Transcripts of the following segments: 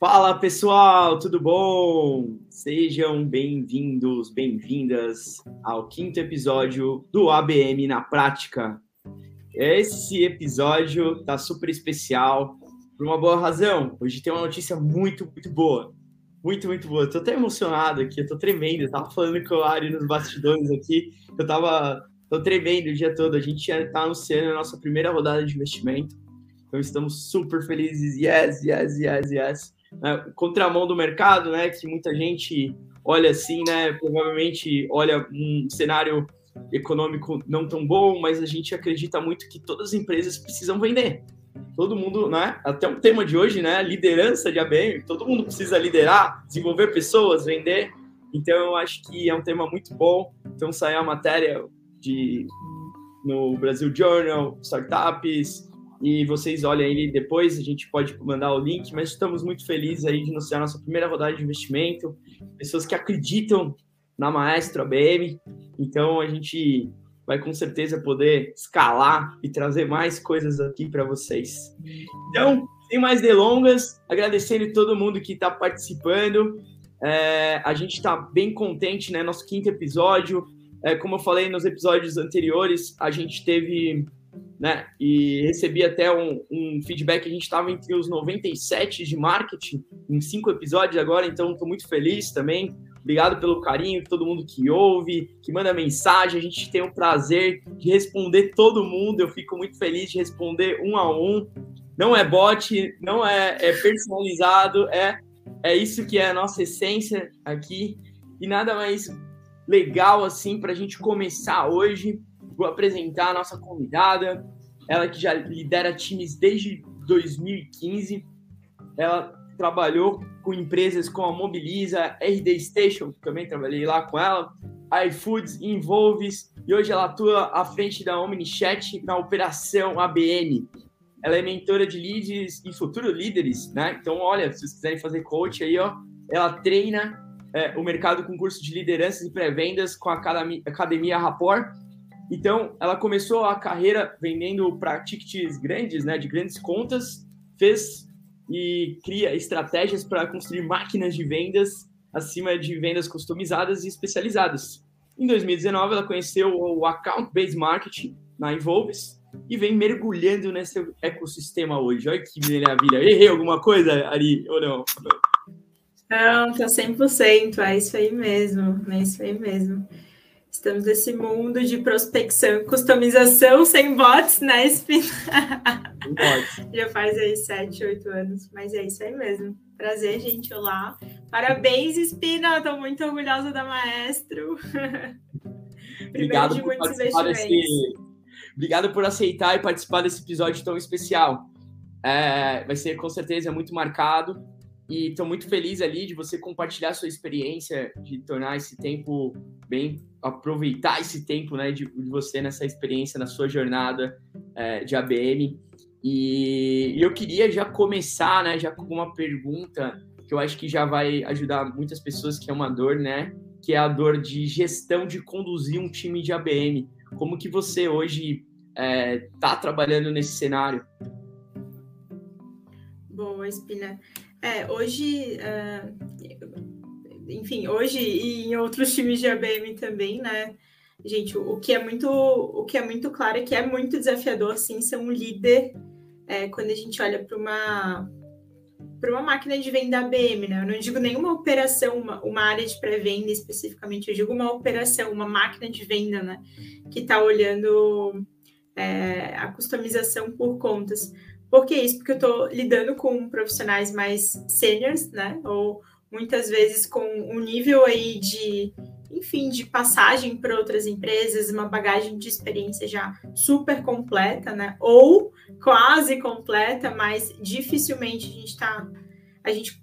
Fala pessoal, tudo bom? Sejam bem-vindos, bem-vindas ao quinto episódio do ABM na Prática. Esse episódio tá super especial por uma boa razão. Hoje tem uma notícia muito, muito boa. Muito, muito boa. Tô até emocionado aqui, eu tô tremendo. Eu tava falando com o Ari nos bastidores aqui, eu tava tô tremendo o dia todo. A gente já tá anunciando a nossa primeira rodada de investimento. Então estamos super felizes. Yes, yes, yes, yes né, contramão do mercado, né? Que muita gente olha assim, né? Provavelmente olha um cenário econômico não tão bom, mas a gente acredita muito que todas as empresas precisam vender. Todo mundo, né? Até o tema de hoje, né? Liderança de ABM. Todo mundo precisa liderar, desenvolver pessoas, vender. Então, eu acho que é um tema muito bom. Então, saiu a matéria de no Brasil Journal, startups, e vocês olhem ele depois, a gente pode mandar o link, mas estamos muito felizes aí de anunciar nossa primeira rodada de investimento, pessoas que acreditam na Maestro ABM, então a gente vai com certeza poder escalar e trazer mais coisas aqui para vocês. Então, sem mais delongas, agradecendo todo mundo que está participando, é, a gente está bem contente, né? Nosso quinto episódio, é, como eu falei nos episódios anteriores, a gente teve né? E recebi até um, um feedback. A gente estava entre os 97 de marketing em cinco episódios agora, então estou muito feliz também. Obrigado pelo carinho, todo mundo que ouve, que manda mensagem. A gente tem o prazer de responder todo mundo. Eu fico muito feliz de responder um a um. Não é bot, não é, é personalizado, é, é isso que é a nossa essência aqui. E nada mais legal assim para a gente começar hoje Vou apresentar a nossa convidada, ela que já lidera times desde 2015. Ela trabalhou com empresas como a Mobiliza, RD Station, também trabalhei lá com ela, iFoods, Involves, e hoje ela atua à frente da OmniChat na operação ABM. Ela é mentora de leads e futuros líderes, né? Então, olha, se vocês quiserem fazer coach aí, ó, ela treina é, o mercado com curso de lideranças e pré-vendas com a Academia Rapport então, ela começou a carreira vendendo para tickets grandes, né, de grandes contas, fez e cria estratégias para construir máquinas de vendas acima de vendas customizadas e especializadas. Em 2019, ela conheceu o Account Based Marketing na Involves e vem mergulhando nesse ecossistema hoje. Olha que maravilha. Errei alguma coisa, Ari, ou não? Não, tá 100%, é isso aí mesmo, é isso aí mesmo. Estamos nesse mundo de prospecção, customização sem bots, né, Spina? Já faz aí sete, oito anos, mas é isso aí mesmo. Prazer, gente, olá. Parabéns, Espina, estou muito orgulhosa da Maestro. Obrigado de por participar desse... Obrigado por aceitar e participar desse episódio tão especial. É, vai ser com certeza muito marcado e estou muito feliz ali de você compartilhar sua experiência, de tornar esse tempo bem, aproveitar esse tempo, né, de, de você nessa experiência, na sua jornada é, de ABM. E, e eu queria já começar, né, já com uma pergunta que eu acho que já vai ajudar muitas pessoas, que é uma dor, né, que é a dor de gestão de conduzir um time de ABM. Como que você hoje está é, tá trabalhando nesse cenário? Boa, Espina. É, hoje, uh, enfim, hoje e em outros times de ABM também, né? Gente, o, que é muito, o que é muito claro é que é muito desafiador, sim, ser um líder é, quando a gente olha para uma para uma máquina de venda ABM, né? Eu não digo nenhuma operação, uma, uma área de pré-venda especificamente, eu digo uma operação, uma máquina de venda, né? Que está olhando é, a customização por contas. Por que isso? Porque eu estou lidando com profissionais mais seniors, né? Ou muitas vezes com um nível aí de, enfim, de passagem para outras empresas, uma bagagem de experiência já super completa, né? Ou quase completa, mas dificilmente a gente está. A gente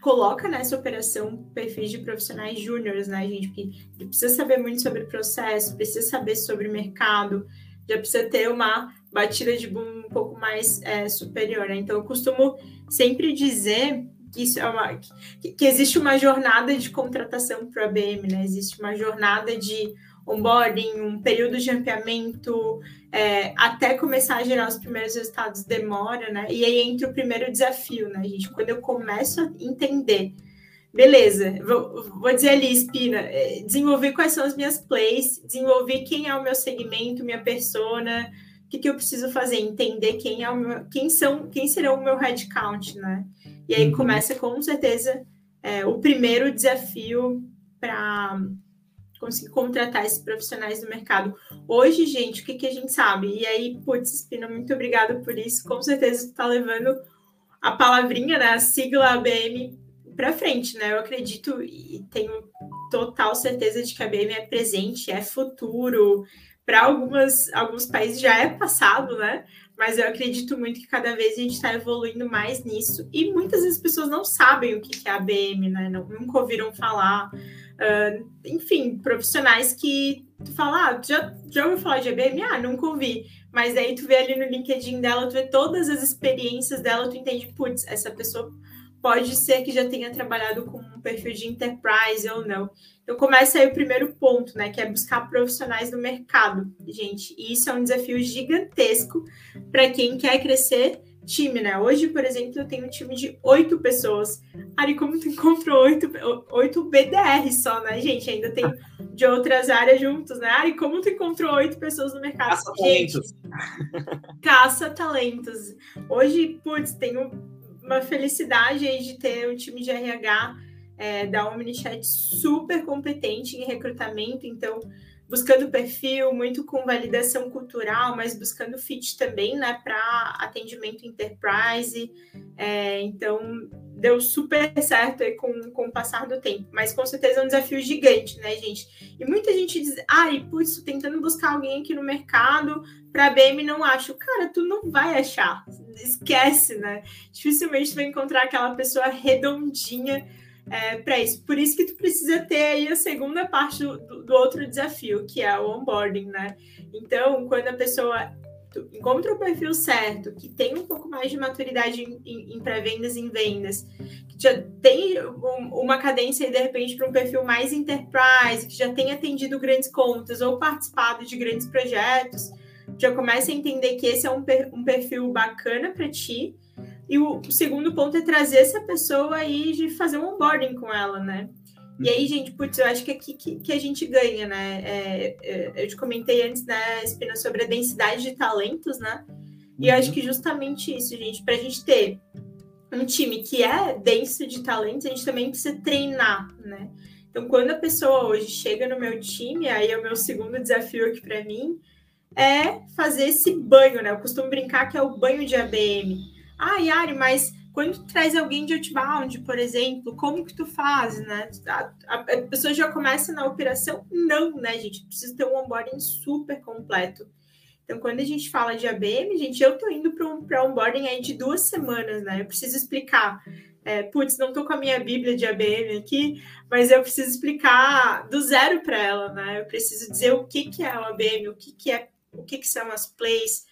coloca nessa operação perfis de profissionais júniores, né, gente? Porque precisa saber muito sobre processo, precisa saber sobre mercado, já precisa ter uma batida de pouco mais é, superior. Né? Então, eu costumo sempre dizer que, isso é uma, que, que existe uma jornada de contratação para a BM, né? existe uma jornada de onboarding, um período de ampliamento, é, até começar a gerar os primeiros resultados demora, né? E aí entra o primeiro desafio, né, gente? Quando eu começo a entender, beleza, vou, vou dizer ali, Espina, é, desenvolver quais são as minhas plays, desenvolver quem é o meu segmento, minha persona, que, que eu preciso fazer, entender quem é o meu, quem são, quem serão o meu headcount, né? E aí uhum. começa com certeza é, o primeiro desafio para conseguir contratar esses profissionais no mercado. Hoje, gente, o que, que a gente sabe? E aí, putz, Espina, muito obrigada por isso. Com certeza está levando a palavrinha, né, a sigla ABM para frente, né? Eu acredito e tenho total certeza de que a ABM é presente, é futuro. Para algumas alguns países já é passado, né? Mas eu acredito muito que cada vez a gente está evoluindo mais nisso. E muitas vezes as pessoas não sabem o que é ABM, né? Não, nunca ouviram falar. Uh, enfim, profissionais que tu fala, ah, já, já ouviu falar de IBM? Ah, nunca ouvi. Mas aí tu vê ali no LinkedIn dela, tu vê todas as experiências dela, tu entende, putz, essa pessoa pode ser que já tenha trabalhado com perfil de enterprise ou não. Então começa aí o primeiro ponto, né, que é buscar profissionais no mercado, gente. E isso é um desafio gigantesco para quem quer crescer time, né? Hoje, por exemplo, eu tenho um time de oito pessoas. Ari, como tu encontrou oito, oito BDR só, né, gente? Ainda tem de outras áreas juntos, né? Ari, como tu encontrou oito pessoas no mercado? Caça talentos. Caça talentos. Hoje, putz, tenho uma felicidade aí de ter um time de RH é, da Omnichat super competente em recrutamento, então buscando perfil, muito com validação cultural, mas buscando fit também, né, para atendimento enterprise. É, então, deu super certo aí com, com o passar do tempo, mas com certeza é um desafio gigante, né, gente? E muita gente diz, ai, putz, tentando buscar alguém aqui no mercado para BM não acho. Cara, tu não vai achar, esquece, né? Dificilmente tu vai encontrar aquela pessoa redondinha é, para isso. Por isso que tu precisa ter aí a segunda parte do, do, outro desafio, que é o onboarding, né? Então, quando a pessoa encontra o perfil certo, que tem um pouco mais de maturidade em, em, em pré-vendas e em vendas, que já tem um, uma cadência de repente para um perfil mais enterprise, que já tem atendido grandes contas ou participado de grandes projetos, já começa a entender que esse é um, per, um perfil bacana para ti e o, segundo ponto é trazer essa pessoa aí de fazer um onboarding com ela, né? E aí, gente, putz, eu acho que é aqui que, que a gente ganha, né? É, é, eu te comentei antes, né, Espina, sobre a densidade de talentos, né? E eu acho uhum. que justamente isso, gente, para a gente ter um time que é denso de talentos, a gente também precisa treinar, né? Então, quando a pessoa hoje chega no meu time, aí é o meu segundo desafio aqui para mim, é fazer esse banho, né? Eu costumo brincar que é o banho de ABM. Ah, Yari, mas quando traz alguém de outbound, por exemplo, como que tu faz, né? A, a, a, pessoa já começa na operação? Não, né, gente? Precisa ter um onboarding super completo. Então, quando a gente fala de ABM, gente, eu tô indo para um onboarding aí de duas semanas, né? Eu preciso explicar. É, putz, não tô com a minha bíblia de ABM aqui, mas eu preciso explicar do zero para ela, né? Eu preciso dizer o que, que é o ABM, o que, que é, o que, que são as plays,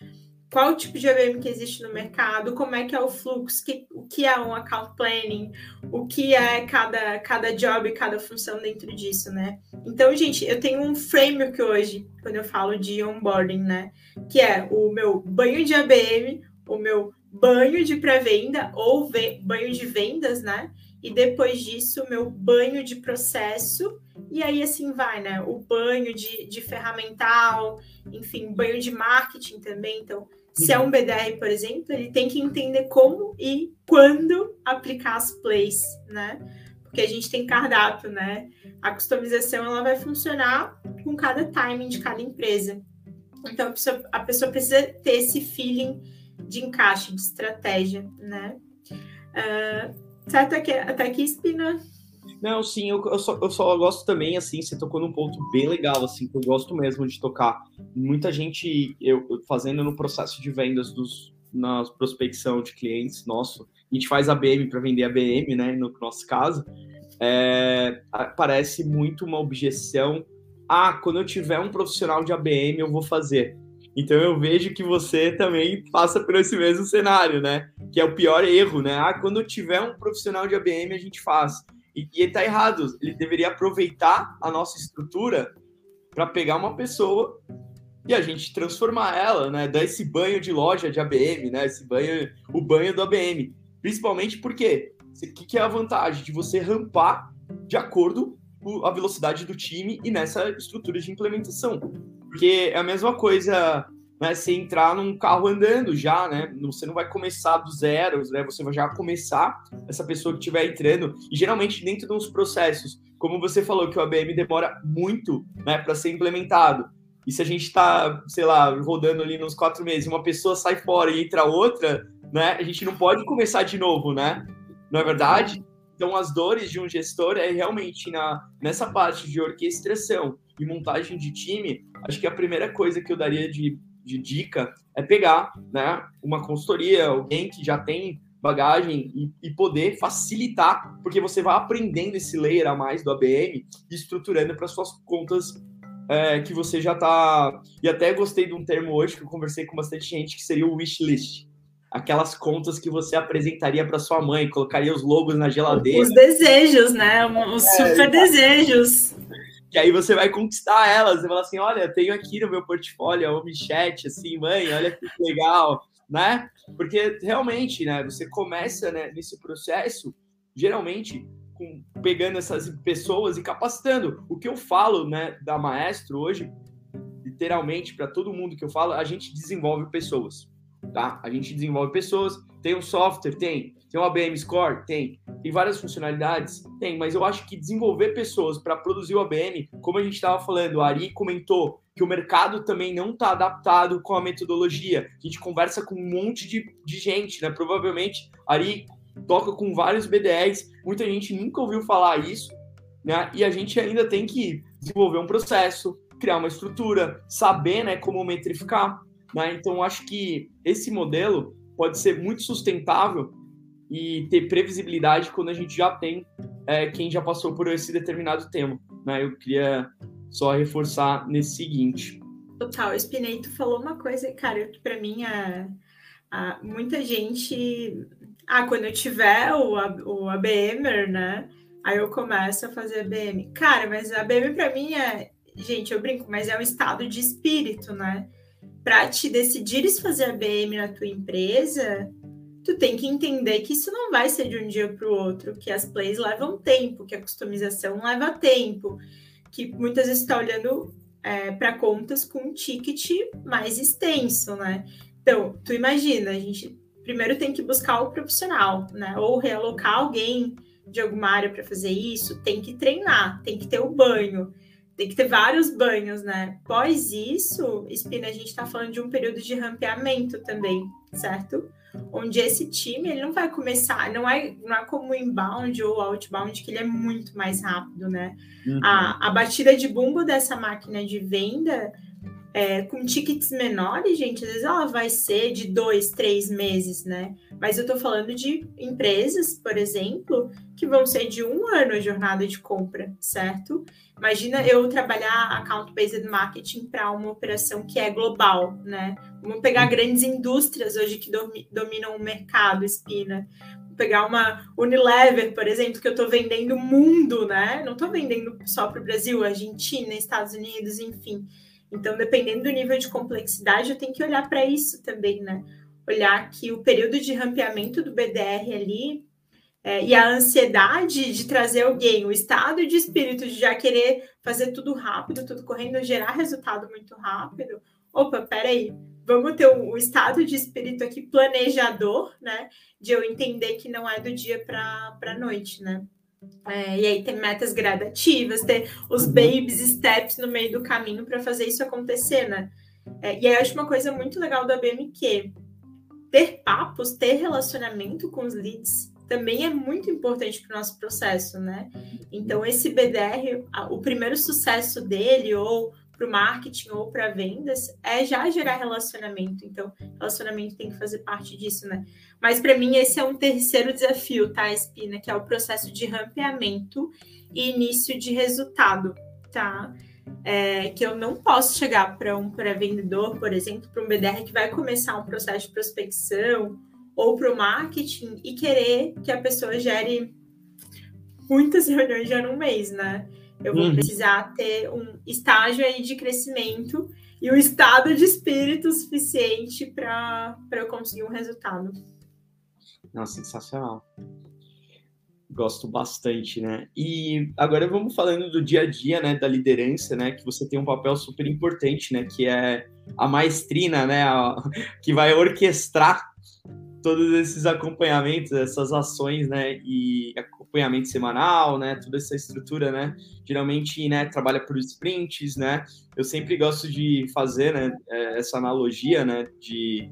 qual tipo de ABM que existe no mercado, como é que é o fluxo, que, o que é um account planning, o que é cada, cada job, cada função dentro disso, né? Então, gente, eu tenho um framework hoje, quando eu falo de onboarding, né? Que é o meu banho de ABM, o meu banho de pré-venda ou banho de vendas, né? E depois disso, o meu banho de processo, e aí assim vai, né? O banho de, de ferramental, enfim, banho de marketing também. Então, se é um BDR, por exemplo, ele tem que entender como e quando aplicar as plays, né? Porque a gente tem cardápio, né? A customização ela vai funcionar com cada timing de cada empresa. Então a pessoa, a pessoa precisa ter esse feeling de encaixe, de estratégia, né? Uh, certo aqui, até aqui, Espina? Não, sim, eu, eu, só, eu só gosto também, assim, você tocou num ponto bem legal, assim, que eu gosto mesmo de tocar. Muita gente, eu, fazendo no processo de vendas dos, na prospecção de clientes nosso, a gente faz ABM para vender ABM, né, no nosso caso, é, parece muito uma objeção. Ah, quando eu tiver um profissional de ABM, eu vou fazer. Então eu vejo que você também passa por esse mesmo cenário, né? Que é o pior erro, né? Ah, quando eu tiver um profissional de ABM, a gente faz. E, e ele está errado. Ele deveria aproveitar a nossa estrutura para pegar uma pessoa e a gente transformar ela, né? Dar esse banho de loja de ABM, né? Esse banho, o banho do ABM. Principalmente porque o que, que é a vantagem de você rampar de acordo com a velocidade do time e nessa estrutura de implementação. Porque é a mesma coisa né, você entrar num carro andando já, né? Você não vai começar do zero, né? Você vai já começar essa pessoa que estiver entrando. E geralmente dentro de uns processos, como você falou que o ABM demora muito, né, para ser implementado. E se a gente está, sei lá, rodando ali nos quatro meses, uma pessoa sai fora e entra outra, né? A gente não pode começar de novo, né? Não é verdade? Então, as dores de um gestor é realmente na, nessa parte de orquestração e montagem de time. Acho que a primeira coisa que eu daria de, de dica é pegar né, uma consultoria, alguém que já tem bagagem e, e, poder facilitar, porque você vai aprendendo esse layer a mais do ABM e estruturando para suas contas é, que você já está. E até gostei de um termo hoje que eu conversei com bastante gente, que seria o wishlist. Aquelas contas que você apresentaria para sua mãe, colocaria os logos na geladeira. Os desejos, né? Os é, super desejos. E aí você vai conquistar elas. Você fala assim: olha, tenho aqui no meu portfólio a Omichat, assim, mãe, olha que legal, né? Porque realmente, né, você começa né, nesse processo, geralmente, com, pegando essas pessoas e capacitando. O que eu falo, né, da Maestro hoje, literalmente, para todo mundo que eu falo, a gente desenvolve pessoas, tá? A gente desenvolve pessoas, tem um software, tem, tem um ABM Score, tem, tem várias funcionalidades, tem, mas eu acho que desenvolver pessoas para produzir o ABM, como a gente estava falando, a Ari comentou que o mercado também não está adaptado com a metodologia. A gente conversa com um monte de, de gente, né? Provavelmente, Ari toca com vários BDRs, muita gente nunca ouviu falar isso, né? E a gente ainda tem que desenvolver um processo, criar uma estrutura, saber, né, como metrificar, né? Então acho que esse modelo pode ser muito sustentável e ter previsibilidade quando a gente já tem é, quem já passou por esse determinado tema, né? Eu queria só reforçar nesse seguinte. Total, Spineito falou uma coisa, cara, que para mim é, é, muita gente ah, quando eu tiver o, o ABMer, né? Aí eu começo a fazer ABM. Cara, mas a ABM para mim é, gente, eu brinco, mas é um estado de espírito, né? Para te decidires fazer ABM na tua empresa, tu tem que entender que isso não vai ser de um dia para o outro, que as plays levam tempo, que a customização leva tempo, que muitas vezes está olhando é, para contas com um ticket mais extenso, né? Então, tu imagina, a gente primeiro tem que buscar o profissional, né? Ou realocar alguém de alguma área para fazer isso, tem que treinar, tem que ter o banho, tem que ter vários banhos, né? Após isso, Espina, a gente está falando de um período de rampeamento também, certo? Onde esse time ele não vai começar, não é, não é como o inbound ou outbound, que ele é muito mais rápido, né? Uhum. A, a batida de bumbo dessa máquina de venda é, com tickets menores, gente, às vezes ela vai ser de dois, três meses, né? Mas eu tô falando de empresas, por exemplo, que vão ser de um ano a jornada de compra, certo? Imagina eu trabalhar account-based marketing para uma operação que é global, né? Vamos pegar grandes indústrias hoje que dominam o mercado, Espina. Pegar uma Unilever, por exemplo, que eu estou vendendo mundo, né? Não estou vendendo só para o Brasil, Argentina, Estados Unidos, enfim. Então, dependendo do nível de complexidade, eu tenho que olhar para isso também, né? Olhar que o período de rampeamento do BDR ali é, e a ansiedade de trazer alguém, o estado de espírito de já querer fazer tudo rápido, tudo correndo, gerar resultado muito rápido. Opa, peraí, vamos ter o, o estado de espírito aqui planejador, né? De eu entender que não é do dia para a noite, né? É, e aí tem metas gradativas, ter os uhum. babies steps no meio do caminho para fazer isso acontecer, né? É, e aí eu acho uma coisa muito legal do ABM que ter papos, ter relacionamento com os leads também é muito importante para o nosso processo, né? Então, esse BDR, o primeiro sucesso dele, ou para o marketing ou para vendas é já gerar relacionamento. Então, relacionamento tem que fazer parte disso, né? Mas para mim esse é um terceiro desafio, tá, Espina, que é o processo de rampeamento e início de resultado, tá? É, que eu não posso chegar para um pré-vendedor, por exemplo, para um BDR que vai começar um processo de prospecção ou para o marketing e querer que a pessoa gere muitas reuniões já num mês, né? eu vou uhum. precisar ter um estágio aí de crescimento e o um estado de espírito suficiente para eu conseguir um resultado. Não, sensacional. Gosto bastante, né? E agora vamos falando do dia a dia, né, da liderança, né, que você tem um papel super importante, né, que é a maestrina, né, a, que vai orquestrar todos esses acompanhamentos, essas ações, né, e acompanhamento semanal, né, toda essa estrutura, né, geralmente, né, trabalha por sprints, né, eu sempre gosto de fazer, né, é, essa analogia, né, de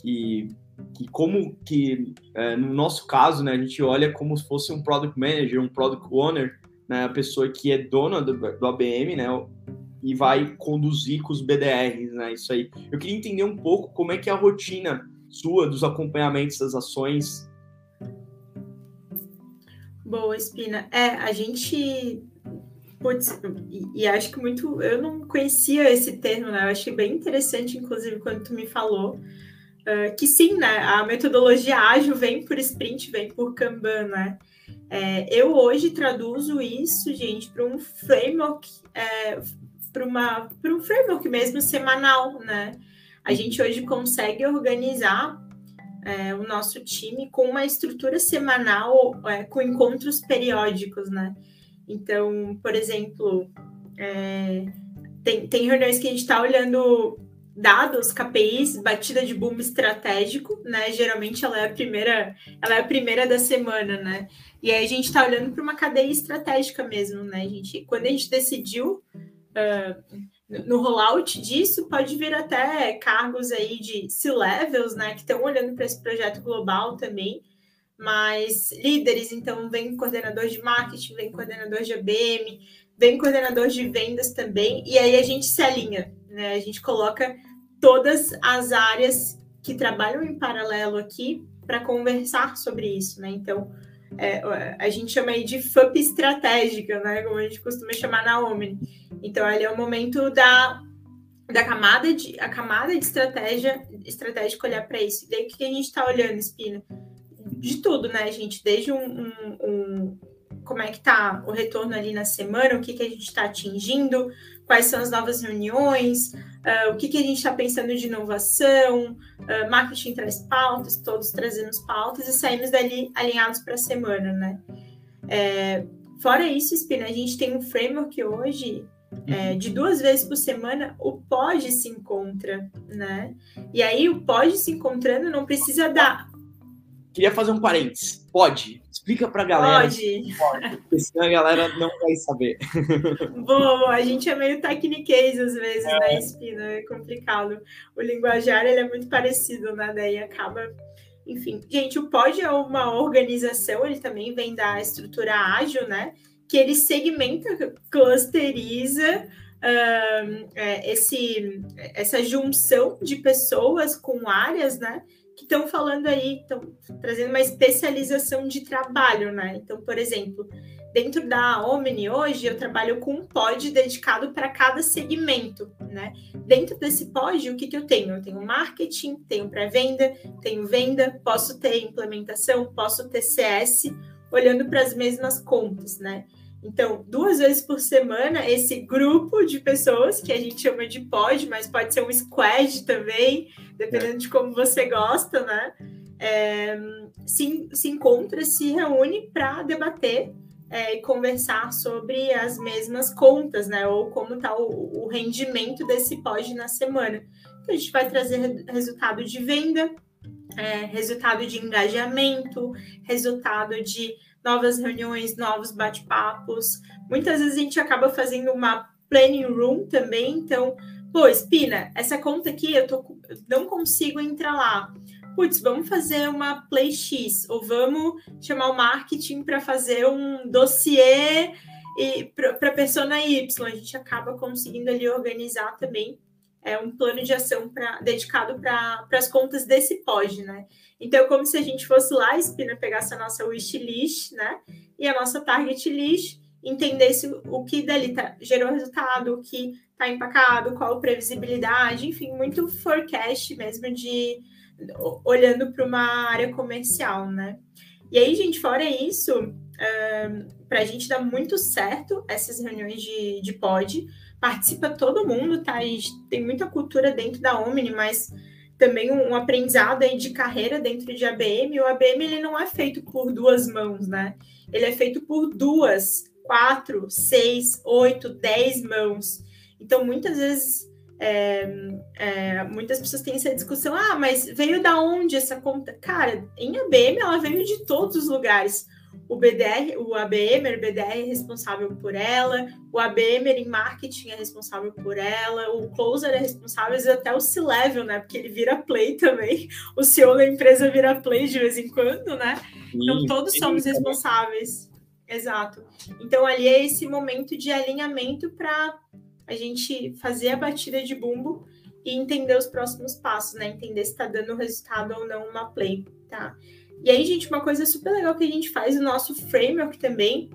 que que como que é, no nosso caso, né, a gente olha como se fosse um product manager, um product owner, né, a pessoa que é dona do, do ABM, né, e vai conduzir com os BDRs, né, isso aí. Eu queria entender um pouco como é que é a rotina sua dos acompanhamentos das ações. Boa, Espina. É, a gente Putz, e, e, acho que muito. Eu não conhecia esse termo, né? Eu achei bem interessante, inclusive, quando tu me falou. Uh, que sim, né? A metodologia ágil vem por sprint, vem por Kanban, né? É, eu hoje traduzo isso, gente, para um framework, é, para um framework mesmo semanal, né? A gente hoje consegue organizar é, o nosso time com uma estrutura semanal, é, com encontros periódicos, né? Então, por exemplo, é, tem, tem reuniões que a gente está olhando dados, KPIs, batida de boom estratégico, né? Geralmente ela é a primeira, ela é a primeira da semana, né? E aí a gente está olhando para uma cadeia estratégica mesmo, né? A gente, quando a gente decidiu uh, no rollout disso, pode vir até cargos aí de C-levels, né? Que estão olhando para esse projeto global também. Mas líderes, então, vem coordenador de marketing, vem coordenador de ABM, vem coordenador de vendas também, e aí a gente se alinha, né? A gente coloca todas as áreas que trabalham em paralelo aqui para conversar sobre isso, né? Então, é, a gente chama aí de FUP estratégica, né? Como a gente costuma chamar na Omni. Então, ali é o momento da, da camada de a camada de estratégia estratégica olhar para isso. E daí o que a gente está olhando, Espina? De tudo, né, gente? Desde um, um, um como é que tá o retorno ali na semana, o que, que a gente está atingindo, quais são as novas reuniões, uh, o que, que a gente está pensando de inovação, uh, marketing traz pautas, todos trazendo pautas e saímos dali alinhados para a semana, né? É, fora isso, Spina, a gente tem um framework hoje é, de duas vezes por semana o pode se encontra, né? E aí o pode se encontrando não precisa dar Queria fazer um parênteses. Pode. Explica pra galera. Pode. Pode. Porque senão a galera não vai saber. Boa, a gente é meio tecniquez às vezes, é. né, Espina? É complicado. O linguajar ele é muito parecido, né? Daí acaba. Enfim, gente, o POD é uma organização, ele também vem da estrutura ágil, né? Que ele segmenta, clusteriza um, é, esse, essa junção de pessoas com áreas, né? Que estão falando aí, estão trazendo uma especialização de trabalho, né? Então, por exemplo, dentro da Omni hoje eu trabalho com um pod dedicado para cada segmento, né? Dentro desse pod, o que, que eu tenho? Eu tenho marketing, tenho pré-venda, tenho venda, posso ter implementação, posso ter CS, olhando para as mesmas contas, né? Então, duas vezes por semana, esse grupo de pessoas, que a gente chama de pod, mas pode ser um squad também, dependendo de como você gosta, né? É, se, se encontra, se reúne para debater é, e conversar sobre as mesmas contas, né? Ou como está o, o, rendimento desse pod na semana. Então, a gente vai trazer resultado de venda, é, resultado de engajamento, resultado de novas reuniões, novos bate-papos. Muitas vezes a gente acaba fazendo uma planning room também, então, pô, Espina, essa conta aqui eu tô, não consigo entrar lá. Putz, vamos fazer uma play X, ou vamos chamar o marketing para fazer um dossiê para a persona Y. A gente acaba conseguindo ali organizar também é, um plano de ação pra, dedicado para as contas desse pod, né? Então, como se a gente fosse lá, Espina, pegasse a nossa wishlist, né? E a nossa target list, entendesse o que dali tá, gerou resultado, o que está empacado, qual a previsibilidade, enfim, muito forecast mesmo de olhando para uma área comercial, né? E aí, gente, fora isso, para a gente dar muito certo essas reuniões de, de pod. Participa todo mundo, tá? Gente tem muita cultura dentro da Omni, mas também um, um aprendizado aí de carreira dentro de ABM. O ABM ele não é feito por duas mãos, né? Ele é feito por duas, quatro, seis, oito, dez mãos. Então, muitas vezes, é, é, muitas pessoas têm essa discussão: ah, mas veio da onde essa conta? Cara, em ABM ela veio de todos os lugares o BDR, o ABMer, BDR é responsável por ela, o ABMer em marketing é responsável por ela, o closer é responsável e até o C-level, né? Porque ele vira play também. O CEO da empresa vira play de vez em quando, né? Então todos somos responsáveis. Exato. Então ali é esse momento de alinhamento para a gente fazer a batida de bumbo e entender os próximos passos, né? Entender se está dando resultado ou não uma play, tá? E aí, gente, uma coisa super legal que a gente faz no nosso framework também,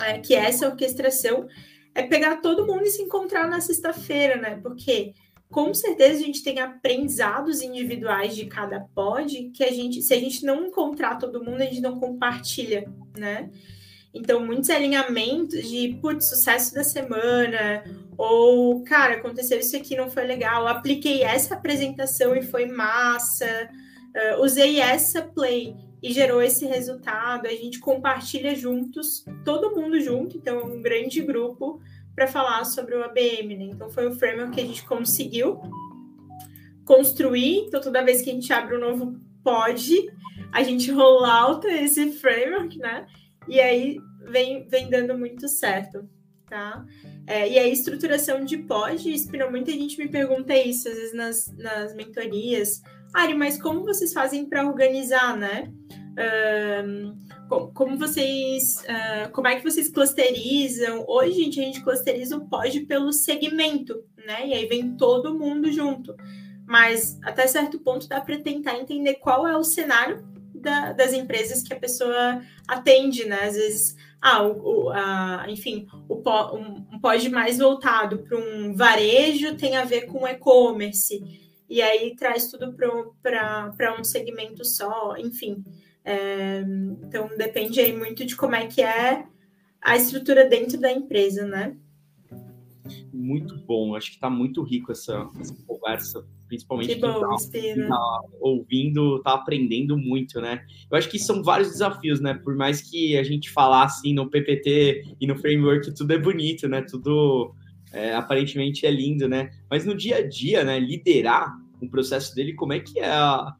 é, que é essa orquestração, é pegar todo mundo e se encontrar na sexta-feira, né? Porque com certeza a gente tem aprendizados individuais de cada pod que a gente, se a gente não encontrar todo mundo, a gente não compartilha, né? Então, muitos alinhamentos de, putz, sucesso da semana, ou, cara, aconteceu isso aqui, não foi legal, apliquei essa apresentação e foi massa, uh, usei essa play e gerou esse resultado. A gente compartilha juntos, todo mundo junto, então é um grande grupo para falar sobre o ABM, né? Então foi o framework que a gente conseguiu construir. Então toda vez que a gente abre um novo pod, a gente rollouta esse framework, né? E aí vem, vem dando muito certo, tá? É, e a estruturação de pod, inspirou muita gente me pergunta isso, às vezes nas, nas mentorias. Ari, mas como vocês fazem para organizar, né? como vocês, uh, como é que vocês clusterizam? Hoje, gente, a gente clusteriza o pod pelo segmento, né? E aí vem todo mundo junto. Mas até certo ponto dá para tentar entender qual é o cenário da, das empresas que a pessoa atende, né? Às vezes, ah, o, o a, enfim, o, um, um pod mais voltado para um varejo tem a ver com e-commerce e aí traz tudo para um segmento só, enfim. É, então depende aí muito de como é que é a estrutura dentro da empresa, né? Muito bom, acho que está muito rico essa, essa conversa, principalmente que bom, quem tá, tá ouvindo, está aprendendo muito, né? Eu acho que são vários desafios, né? Por mais que a gente falar assim no PPT e no framework, tudo é bonito, né? Tudo é, aparentemente é lindo, né? Mas no dia a dia, né? Liderar um processo dele, como é que é a.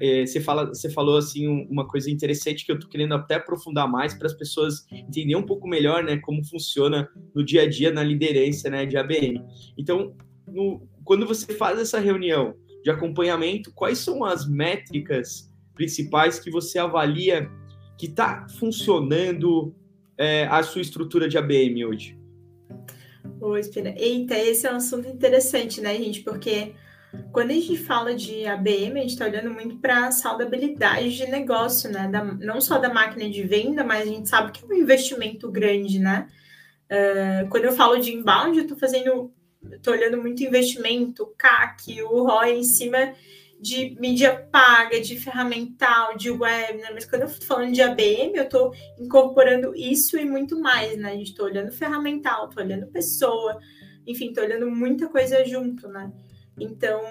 É, é, você, fala, você falou assim uma coisa interessante que eu tô querendo até aprofundar mais para as pessoas entenderem um pouco melhor, né, como funciona no dia a dia na liderança, né, de ABM. Então, no, quando você faz essa reunião de acompanhamento, quais são as métricas principais que você avalia que está funcionando é, a sua estrutura de ABM hoje? Oi, Espina. Eita, esse é um assunto interessante, né, gente? Porque quando a gente fala de ABM, a gente está olhando muito para a saudabilidade de negócio, né? Da, não só da máquina de venda, mas a gente sabe que é um investimento grande, né? Uh, quando eu falo de inbound, eu estou fazendo, estou olhando muito investimento, CAC, o ROI em cima de mídia paga, de ferramental, de web, né? Mas quando eu estou falando de ABM, eu estou incorporando isso e muito mais, né? A gente está olhando ferramental, estou olhando pessoa, enfim, estou olhando muita coisa junto, né? Então,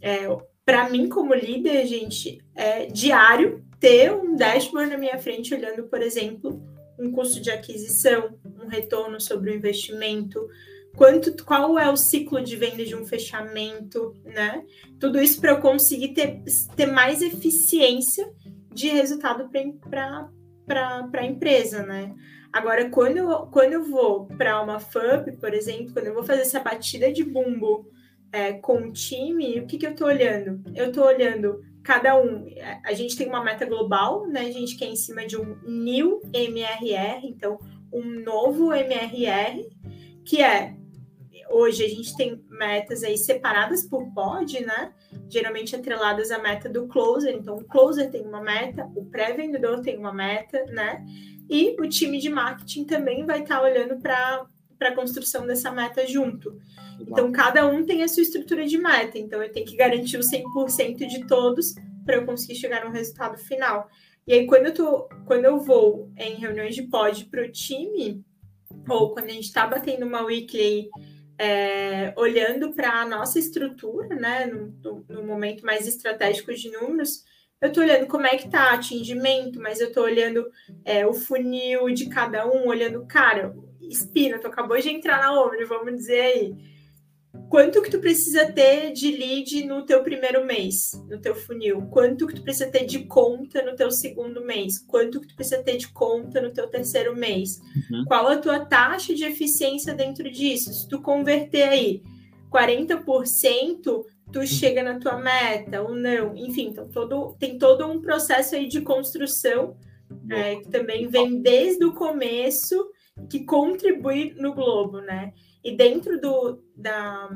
é, para mim, como líder, gente, é diário ter um dashboard na minha frente olhando, por exemplo, um custo de aquisição, um retorno sobre o investimento, quanto, qual é o ciclo de venda de um fechamento, né? Tudo isso para eu conseguir ter, ter mais eficiência de resultado para a empresa, né? Agora, quando eu, quando eu vou para uma FUP, por exemplo, quando eu vou fazer essa batida de bumbo é, com o time, o que, que eu estou olhando? Eu estou olhando cada um. A gente tem uma meta global, né? A gente quer em cima de um new MRR, então um novo MRR, que é hoje a gente tem metas aí separadas por pod, né? Geralmente atreladas à meta do closer. Então, o closer tem uma meta, o pré-vendedor tem uma meta, né? E o time de marketing também vai estar tá olhando para a construção dessa meta junto. Então, cada um tem a sua estrutura de meta. Então, eu tenho que garantir o 100% de todos para eu conseguir chegar no resultado final. E aí, quando eu, tô, quando eu vou em reuniões de pod para o time, ou quando a gente está batendo uma weekly é, olhando para a nossa estrutura, né, no, no, momento mais estratégico de números, eu estou olhando como é que está atingimento, mas eu estou olhando é, o funil de cada um, olhando, cara, Espina, tu acabou de entrar na Omni, vamos dizer aí quanto que tu precisa ter de lead no teu primeiro mês, no teu funil? Quanto que tu precisa ter de conta no teu segundo mês? Quanto que tu precisa ter de conta no teu terceiro mês? Uhum. Qual a tua taxa de eficiência dentro disso? Se tu converter aí 40%, tu chega na tua meta ou não. Enfim, então todo, tem todo um processo aí de construção é, que também vem desde o começo que contribui no globo, né? E dentro do da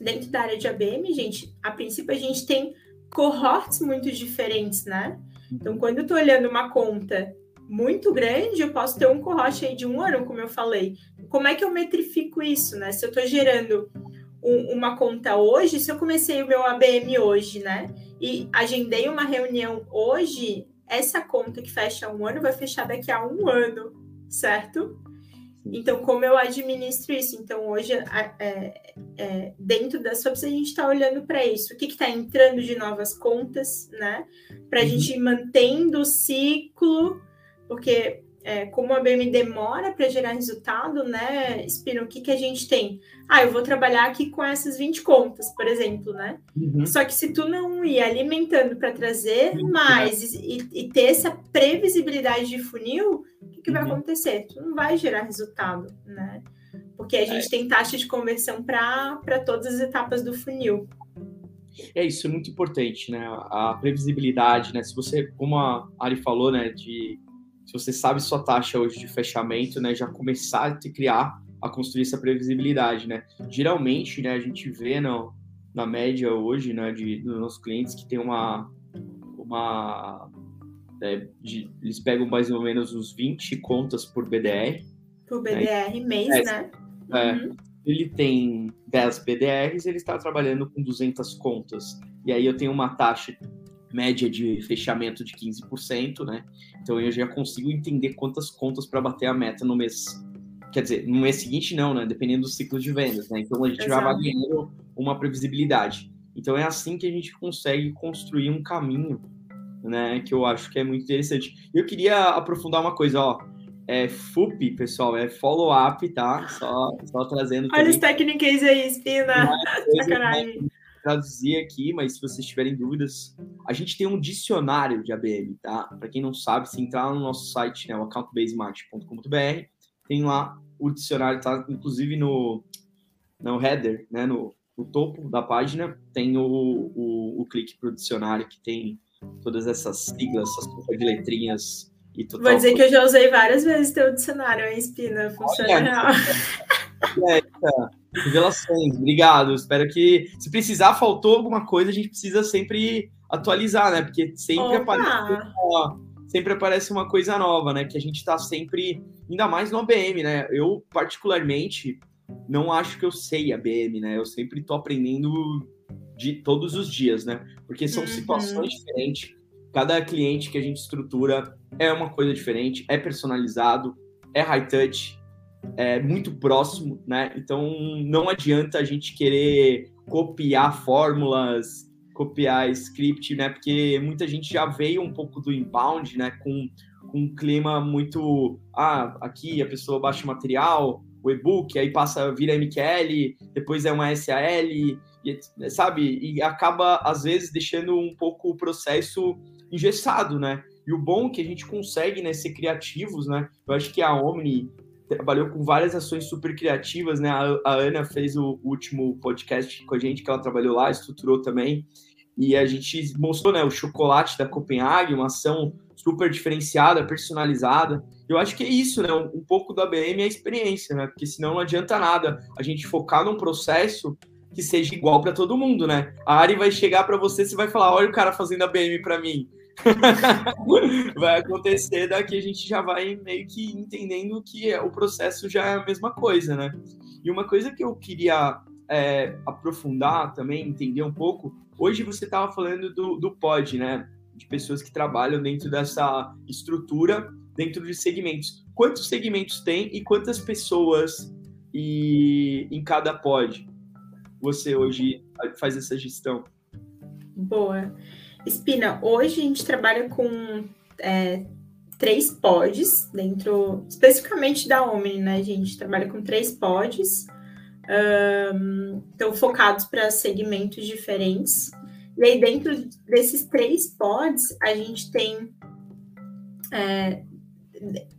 dentro da área de ABM, gente, a princípio a gente tem cohorts muito diferentes, né? Então, quando eu estou olhando uma conta muito grande, eu posso ter um cohort aí de um ano, como eu falei. Como é que eu metrifico isso, né? Se eu estou gerando um, uma conta hoje, se eu comecei o meu ABM hoje, né? E agendei uma reunião hoje, essa conta que fecha um ano vai fechar daqui a um ano, certo? Então, como eu administro isso? Então, hoje, é, é, dentro da SOPS, a gente está olhando para isso. O que está entrando de novas contas, né? Para a uhum. gente ir mantendo o ciclo, porque é, como a BM demora para gerar resultado, né, Spino, o que, que a gente tem? Ah, eu vou trabalhar aqui com essas 20 contas, por exemplo, né? Uhum. Só que se tu não ir alimentando para trazer uhum. mais e, e, ter essa previsibilidade de funil, que, que vai uhum. acontecer? Tu não vai gerar resultado, né? Porque a gente é. tem taxa de conversão para todas as etapas do funil. É isso, é muito importante, né? A previsibilidade, né? Se você, como a Ari falou, né? De se você sabe sua taxa hoje de fechamento, né? Já começar a te criar, a construir essa previsibilidade, né? Geralmente, né? A gente vê no, na média hoje, né? De, dos nossos clientes que tem uma uma é, de, eles pegam mais ou menos uns 20 contas por BDR. Por BDR, né? mês, é, né? É, uhum. Ele tem 10 BDRs, ele está trabalhando com 200 contas. E aí eu tenho uma taxa média de fechamento de 15%, né? Então eu já consigo entender quantas contas para bater a meta no mês. Quer dizer, no mês seguinte não, né? Dependendo do ciclo de vendas, né? Então a gente Exato. vai avaliando uma previsibilidade. Então é assim que a gente consegue construir um caminho né? Que eu acho que é muito interessante. Eu queria aprofundar uma coisa, ó. É FUP, pessoal, é follow-up, tá? Só, só trazendo. Olha também. os técnicos aí, Espina. Sacanagem. Traduzir aqui, mas se vocês tiverem dúvidas, a gente tem um dicionário de ABM, tá? Para quem não sabe, se entrar no nosso site, né, o accountbasemart.com.br, tem lá o dicionário, tá? Inclusive no, no header, né, no, no topo da página, tem o, o, o clique para o dicionário que tem todas essas siglas, essas de letrinhas e tudo. Vou dizer que eu já usei várias vezes teu dicionário, hein, Espina? Funciona Olha, real. É, revelações, obrigado. Espero que, se precisar, faltou alguma coisa, a gente precisa sempre atualizar, né? Porque sempre aparece, uma, sempre aparece uma coisa nova, né? Que a gente está sempre, ainda mais no ABM, né? Eu, particularmente, não acho que eu sei ABM, né? Eu sempre estou aprendendo de todos os dias, né? Porque são uhum. situações diferentes. Cada cliente que a gente estrutura é uma coisa diferente, é personalizado, é high touch, é muito próximo, né? Então não adianta a gente querer copiar fórmulas, copiar script, né? Porque muita gente já veio um pouco do inbound, né? Com, com um clima muito. Ah, aqui a pessoa baixa o material, o e-book, aí passa, vira MQL, depois é uma SAL, e, sabe? E acaba, às vezes, deixando um pouco o processo engessado, né? E o bom é que a gente consegue né, ser criativos, né? Eu acho que a Omni trabalhou com várias ações super criativas, né? A, a Ana fez o último podcast com a gente, que ela trabalhou lá, estruturou também. E a gente mostrou, né, o chocolate da Copenhague, uma ação super diferenciada, personalizada. Eu acho que é isso, né? Um, pouco da BM é a experiência, né? Porque senão não adianta nada a gente focar num processo que seja igual para todo mundo, né? A Ari vai chegar para você, você vai falar: olha o cara fazendo a BM para mim. vai acontecer daqui a gente já vai meio que entendendo que o processo já é a mesma coisa, né? E uma coisa que eu queria é, aprofundar também, entender um pouco, hoje você estava falando do, do pod, né? de pessoas que trabalham dentro dessa estrutura, dentro de segmentos. Quantos segmentos tem e quantas pessoas e em cada pod você hoje faz essa gestão? Boa. Espina, hoje a gente trabalha com é, três pods dentro, especificamente da Omni, né? A gente trabalha com três pods, um, então focados para segmentos diferentes. E aí, dentro desses três pods, a gente tem é,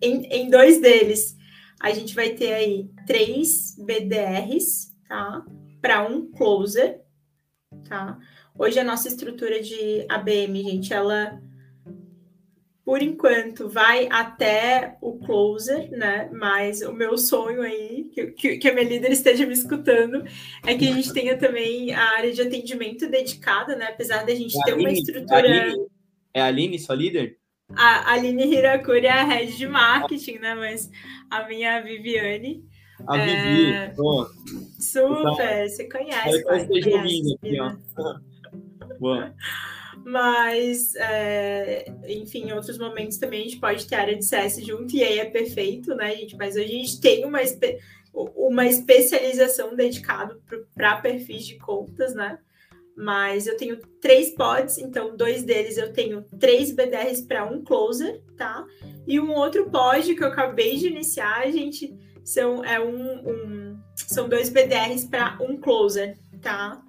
em, em dois deles, a gente vai ter aí três BDRs, tá? Para um closer, tá? Hoje a nossa estrutura de ABM, gente, ela por enquanto vai até o closer, né? Mas o meu sonho aí, que, que, a minha líder esteja me escutando, é que a gente tenha também a área de atendimento dedicada, né? Apesar da gente é ter Aline, uma estrutura. Aline, é a Aline, sua líder? A Aline Hirakuri é a head de marketing, né? Mas a minha Viviane. A Vivi, é... Super, você conhece. Esteja ouvindo aqui, ó. Mas, é, enfim, em outros momentos também a gente pode ter área de CS junto, e aí é perfeito, né, gente? Mas a gente tem uma, espe uma especialização dedicada para perfis de contas, né? Mas eu tenho três pods, então dois deles eu tenho três BDRs para um closer, tá? E um outro pod que eu acabei de iniciar, gente, são, é um, um são dois BDRs para um closer, tá?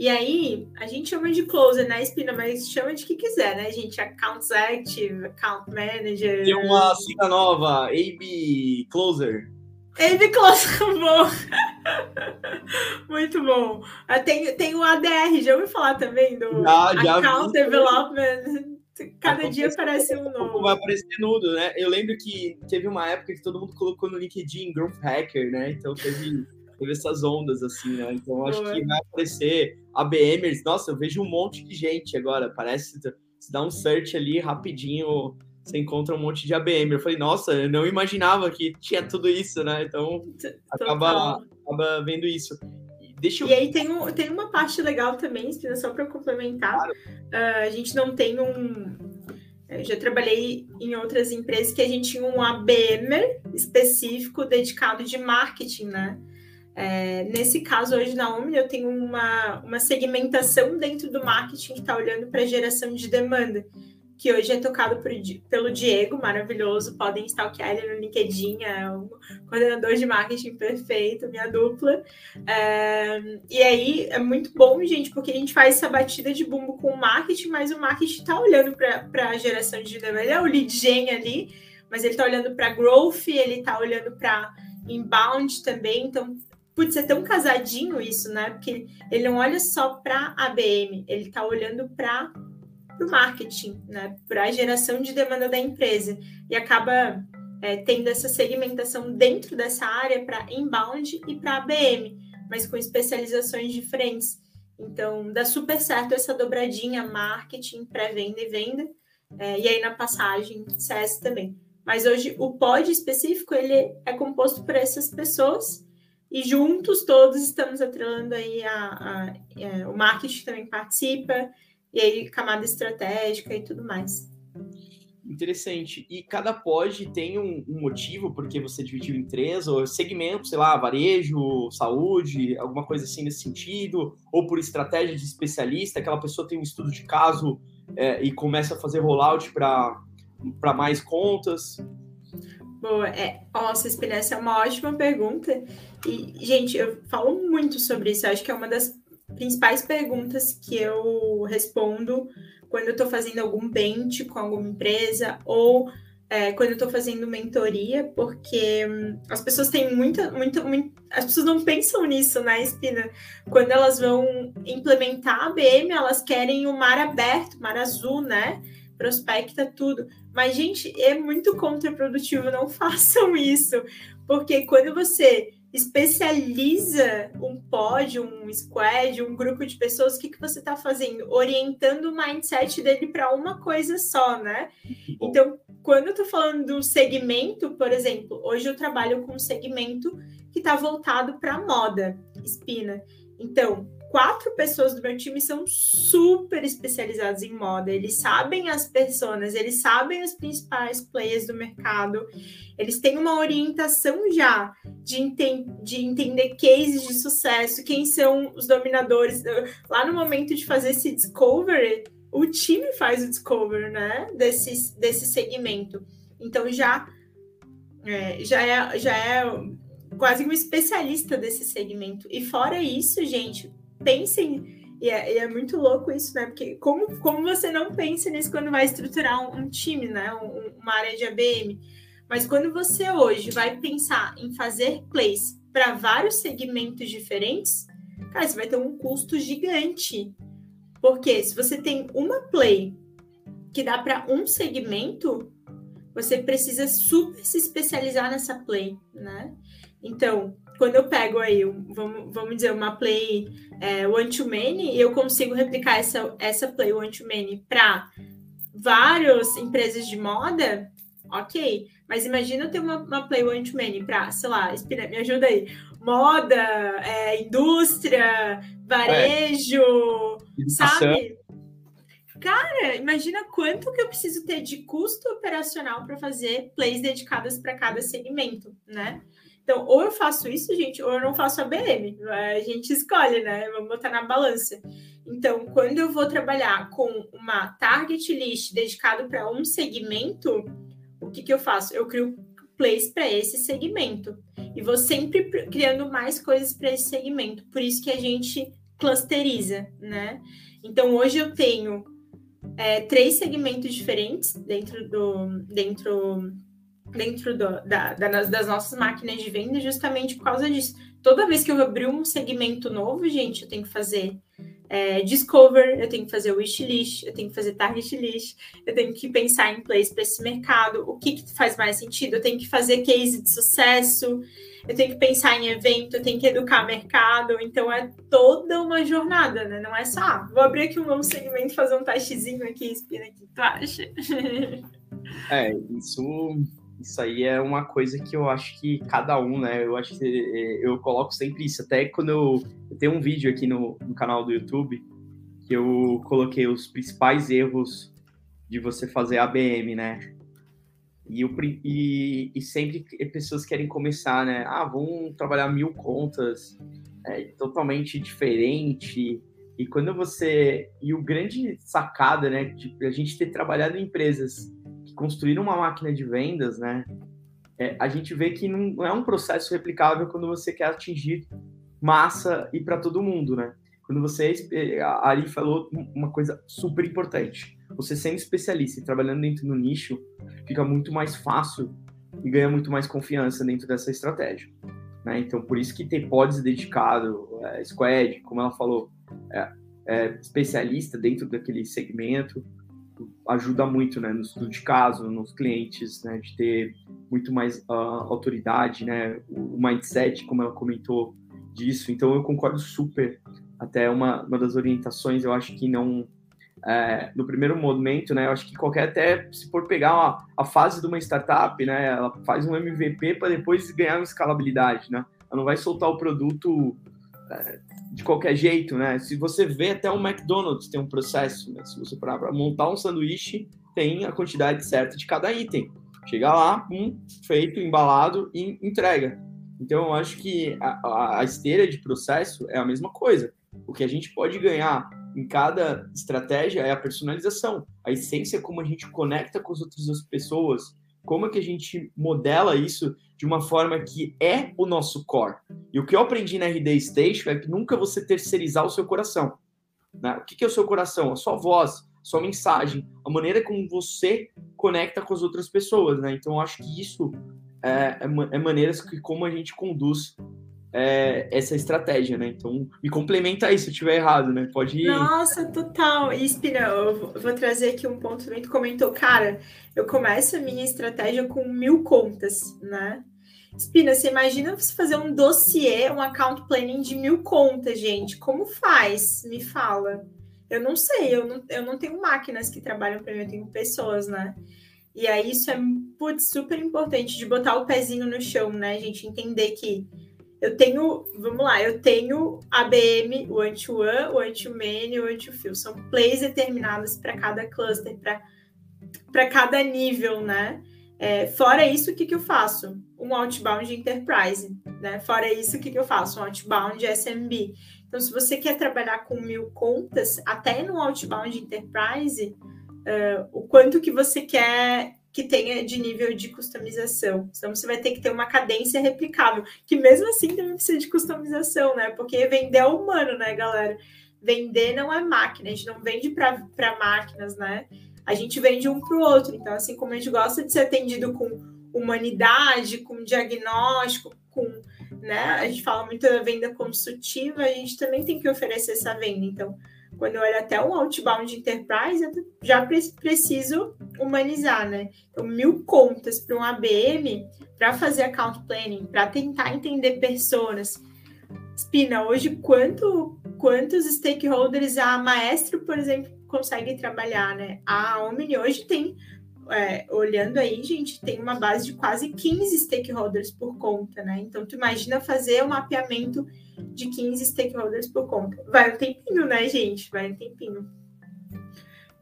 E aí, a gente chama de closer, né, Espina? Mas chama de que quiser, né, gente? Account Active, Account Manager. Tem uma sigla nova, AB Closer. AB Closer, bom. Muito bom. Ah, tem, tem o ADR, já ouviu falar também do já, já Account vi. Development? Cada dia aparece um novo. Vai aparecer nudo, né? Eu lembro que teve uma época que todo mundo colocou no LinkedIn Growth Hacker, né? Então teve teve essas ondas, assim, né? Então acho que vai aparecer ABMers. Nossa, eu vejo um monte de gente agora. Parece se dá um search ali rapidinho, você encontra um monte de ABM. Eu falei, nossa, eu não imaginava que tinha tudo isso, né? Então acaba, acaba vendo isso. Deixa eu... E aí tem, um, tem uma parte legal também, só para complementar. Claro. Uh, a gente não tem um. Eu já trabalhei em outras empresas que a gente tinha um ABM específico dedicado de marketing, né? É, nesse caso, hoje na Omni, eu tenho uma, uma segmentação dentro do marketing que está olhando para geração de demanda, que hoje é tocado por, pelo Diego, maravilhoso. Podem stalkear ele no LinkedIn, é um coordenador de marketing perfeito, minha dupla. É, e aí é muito bom, gente, porque a gente faz essa batida de bumbo com o marketing, mas o marketing está olhando para a geração de demanda. Ele é o lead gen ali, mas ele está olhando para growth, ele está olhando para inbound também, então putz, é tão casadinho isso, né? Porque ele não olha só para a ABM, ele está olhando para o marketing, né? Para a geração de demanda da empresa. E acaba é, tendo essa segmentação dentro dessa área para inbound e para ABM, mas com especializações diferentes. Então, dá super certo essa dobradinha marketing, pré-venda e venda. É, e aí na passagem CS também. Mas hoje o pod específico ele é composto por essas pessoas e juntos todos estamos atrelando aí a, a, a, é, o marketing também participa, e aí camada estratégica e tudo mais. Interessante. E cada pod tem um, um, motivo porque você dividiu em três, ou segmento, sei lá, varejo, saúde, alguma coisa assim nesse sentido, ou por estratégia de especialista, aquela pessoa tem um estudo de caso é, e começa a fazer rollout para mais contas. Boa, é, nossa, Espinessa, é uma ótima pergunta. E, gente, eu falo muito sobre isso. Acho que é uma das principais perguntas que eu respondo quando eu estou fazendo algum bench com alguma empresa ou é, quando eu estou fazendo mentoria, porque hum, as pessoas têm muita, muita, muita, As pessoas não pensam nisso, né, Espina? Quando elas vão implementar a BM, elas querem o mar aberto, mar azul, né? Prospecta tudo. Mas, gente, é muito contraprodutivo, não façam isso, porque quando você especializa um pod, um squad, um grupo de pessoas, o que, que você está fazendo? Orientando o mindset dele para uma coisa só, né? Então, quando eu estou falando do segmento, por exemplo, hoje eu trabalho com um segmento que está voltado para moda, espina. Então, quatro pessoas do meu time são super especializadas em moda. Eles sabem as pessoas, eles sabem os principais players do mercado. Eles têm uma orientação já de, enten de entender cases de sucesso, quem são os dominadores. Lá no momento de fazer esse discovery, o time faz o discovery, né? Desse, desse segmento. Então já é, já é já é quase um especialista desse segmento. E fora isso, gente, pensem, e é, e é, muito louco isso, né? Porque como, como você não pensa nisso quando vai estruturar um, um time, né? Um, uma área de ABM. Mas quando você hoje vai pensar em fazer plays para vários segmentos diferentes, cara, você vai ter um custo gigante. Porque se você tem uma play que dá para um segmento, você precisa super se especializar nessa play, né? Então, quando eu pego aí, vamos, vamos dizer, uma play é, one-to-many, eu consigo replicar essa, essa play one-to-many para várias empresas de moda, ok. Mas imagina eu ter uma, uma play one-to-many para, sei lá, me ajuda aí, moda, é, indústria, varejo, é. sabe? Cara, imagina quanto que eu preciso ter de custo operacional para fazer plays dedicadas para cada segmento, né? Então, ou eu faço isso, gente, ou eu não faço a BM. A gente escolhe, né? Vamos botar na balança. Então, quando eu vou trabalhar com uma target list dedicado para um segmento, o que, que eu faço? Eu crio plays para esse segmento. E vou sempre criando mais coisas para esse segmento. Por isso que a gente clusteriza, né? Então, hoje eu tenho é, três segmentos diferentes dentro do. Dentro dentro do, da, da, das nossas máquinas de venda justamente por causa disso. Toda vez que eu abrir um segmento novo, gente, eu tenho que fazer é, discover, eu tenho que fazer wishlist, eu tenho que fazer target list, eu tenho que pensar em place para esse mercado, o que, que faz mais sentido, eu tenho que fazer case de sucesso, eu tenho que pensar em evento, eu tenho que educar mercado, então é toda uma jornada, né? Não é só, ah, vou abrir aqui um novo segmento, fazer um testezinho aqui, espina aqui, tu acha? É, isso isso aí é uma coisa que eu acho que cada um, né? Eu acho que é, eu coloco sempre isso. Até quando eu, eu tenho um vídeo aqui no, no, canal do YouTube que eu coloquei os principais erros de você fazer ABM, né? E, eu, e, e sempre pessoas querem começar, né? Ah, vão trabalhar mil contas, é totalmente diferente. E quando você. E o grande sacada, né? De a gente ter trabalhado em empresas construir uma máquina de vendas, né? É, a gente vê que não é um processo replicável quando você quer atingir massa e para todo mundo, né? Quando você, a Ari falou uma coisa super importante. Você sendo especialista e trabalhando dentro do nicho, fica muito mais fácil e ganha muito mais confiança dentro dessa estratégia. Né? Então, por isso que ter pods dedicado, é, squad, como ela falou, é, é, especialista dentro daquele segmento, ajuda muito, né, no estudo de caso, nos clientes, né, de ter muito mais uh, autoridade, né, o mindset, como ela comentou disso. Então, eu concordo super. Até uma, uma das orientações, eu acho que não é, no primeiro momento, né? Eu acho que qualquer até se for pegar a, a fase de uma startup, né? Ela faz um MVP para depois ganhar uma escalabilidade, né? Ela não vai soltar o produto de qualquer jeito, né? Se você vê até o McDonald's tem um processo, né? Se você parar para montar um sanduíche, tem a quantidade certa de cada item. Chega lá, um feito, embalado e entrega. Então, eu acho que a, a, esteira de processo é a mesma coisa. O que a gente pode ganhar em cada estratégia é a personalização, a essência como a gente conecta com as outras pessoas, como é que a gente modela isso de uma forma que é o nosso core. E o que eu aprendi na RD Station é que nunca você terceirizar o seu coração. Né? O que é o seu coração? A sua voz, a sua mensagem, a maneira como você conecta com as outras pessoas. Né? Então, eu acho que isso é, é, é maneiras que como a gente conduz é, essa estratégia, né? Então, me complementa aí se eu estiver errado, né? Pode ir. Nossa, total. E, Spina, eu vou trazer aqui um ponto também. Tu comentou, cara, eu começo a minha estratégia com mil contas, né? Spina, você imagina você fazer um dossiê, um account planning de mil contas, gente? Como faz? Me fala. Eu não sei, eu não, eu não tenho máquinas que trabalham para mim, eu tenho pessoas, né? E aí isso é putz, super importante de botar o pezinho no chão, né, gente? Entender que eu tenho, vamos lá, eu tenho ABM, o anti-one, o anti-many, o anti-fill. São plays determinadas para cada cluster, para cada nível, né? É, fora isso, o que, que eu faço? Um outbound enterprise, né? Fora isso, o que, que eu faço? Um outbound SMB. Então, se você quer trabalhar com mil contas, até no outbound enterprise, uh, o quanto que você quer que tenha de nível de customização. Então, você vai ter que ter uma cadência replicável, que mesmo assim também precisa de customização, né? Porque vender é humano, né, galera? Vender não é máquina, a gente não vende para máquinas, né? A gente vende um para o outro. Então, assim como a gente gosta de ser atendido com humanidade, com diagnóstico, com, né? A gente fala muito da venda consultiva, a gente também tem que oferecer essa venda. Então, quando eu olho até um outbound enterprise, eu já preciso humanizar, né? Então, mil contas para um ABM para fazer account planning, para tentar entender pessoas. Spina, hoje quanto, quantos stakeholders a Maestro, por exemplo, consegue trabalhar, né? A Omni hoje tem, é, olhando aí, gente, tem uma base de quase 15 stakeholders por conta, né? Então, tu imagina fazer o um mapeamento de 15 stakeholders por conta. Vai um tempinho, né, gente? Vai um tempinho.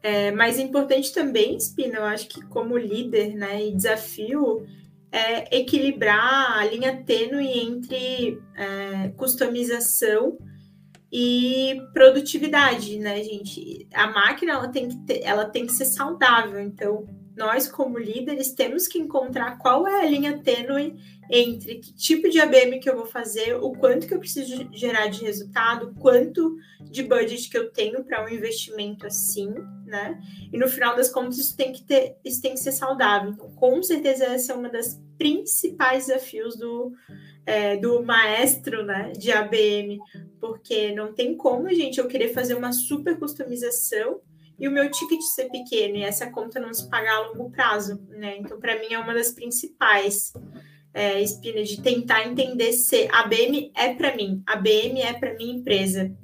É, mas é importante também, Spina, eu acho que como líder, né, e desafio, é equilibrar a linha tênue entre é, customização e produtividade, né, gente? A máquina ela tem que ter, ela tem que ser saudável, então nós, como líderes, temos que encontrar qual é a linha tênue entre que tipo de ABM que eu vou fazer, o quanto que eu preciso gerar de resultado, quanto de budget que eu tenho para um investimento assim, né? E no final das contas, isso tem que ter, isso tem que ser saudável. Então, com certeza, essa é uma das principais desafios do, é, do maestro né, de ABM, porque não tem como, gente, eu querer fazer uma super customização e o meu ticket ser pequeno e essa conta não se pagar a longo prazo, né? Então, para mim, é uma das principais é, espinas de tentar entender se a é para mim, a é para minha empresa.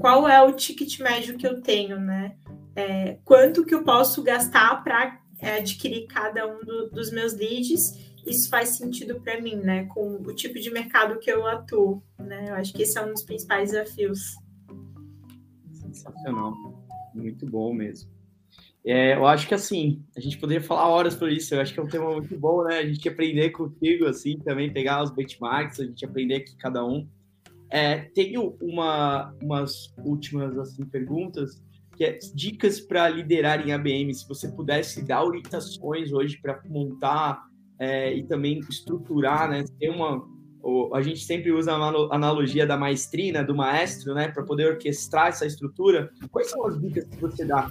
Qual é o ticket médio que eu tenho, né? É, quanto que eu posso gastar para é, adquirir cada um do, dos meus leads? Isso faz sentido para mim, né? Com o tipo de mercado que eu atuo, né? Eu acho que esse é um dos principais desafios. Sensacional. Muito bom mesmo. É, eu acho que assim, a gente poderia falar horas por isso. Eu acho que é um tema muito bom, né? A gente aprender contigo, assim, também pegar os benchmarks, a gente aprender aqui cada um. É, tenho uma, umas últimas assim, perguntas, que é dicas para liderar em ABM. Se você pudesse dar orientações hoje para montar é, e também estruturar, né? Ter uma, a gente sempre usa a analogia da maestrina, do maestro, né, para poder orquestrar essa estrutura. Quais são as dicas que você dá?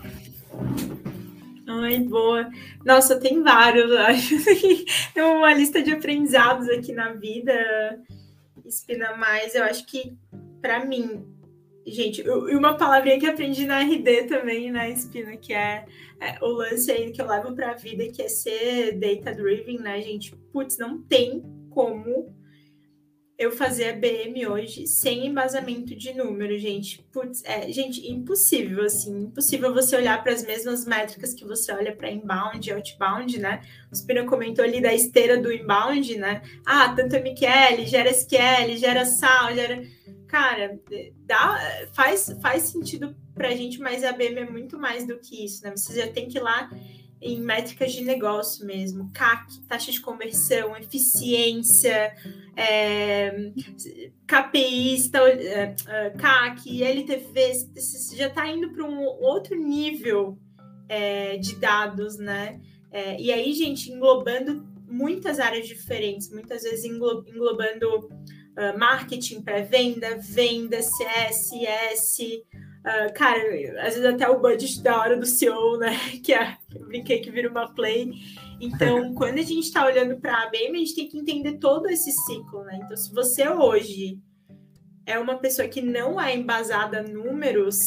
Ai, boa. Nossa, tem vários, acho. Tem uma lista de aprendizados aqui na vida, Espina Mais. Eu acho que, para mim, gente, e uma palavrinha que aprendi na RD também, na né, Espina, que é, é, o lance aí que eu levo para a vida, que é ser data-driven, né, gente? Putz, não tem como eu fazer a BM hoje sem embasamento de número, gente. Putz, é, gente, impossível, assim, impossível você olhar para as mesmas métricas que você olha para inbound e outbound, né? O Spina comentou ali da esteira do inbound, né? Ah, tanto MQL, gera SQL, gera SAL, gera. Cara, dá, faz, faz sentido para a gente, mas a BM é muito mais do que isso, né? Você já tem que ir lá em métricas de negócio mesmo, CAC, taxa de conversão, eficiência, é, KPIs, é, é CAC, LTV, você já está indo para um outro nível é, de dados, né? É, e aí, gente, englobando muitas áreas diferentes, muitas vezes englobando uh, marketing, pré-venda, venda, CSS, Uh, cara, às vezes até o budget da hora do CEO, né? Que é, eu brinquei que vira uma play. Então, quando a gente está olhando para a BM, a gente tem que entender todo esse ciclo, né? Então, se você hoje é uma pessoa que não é embasada números,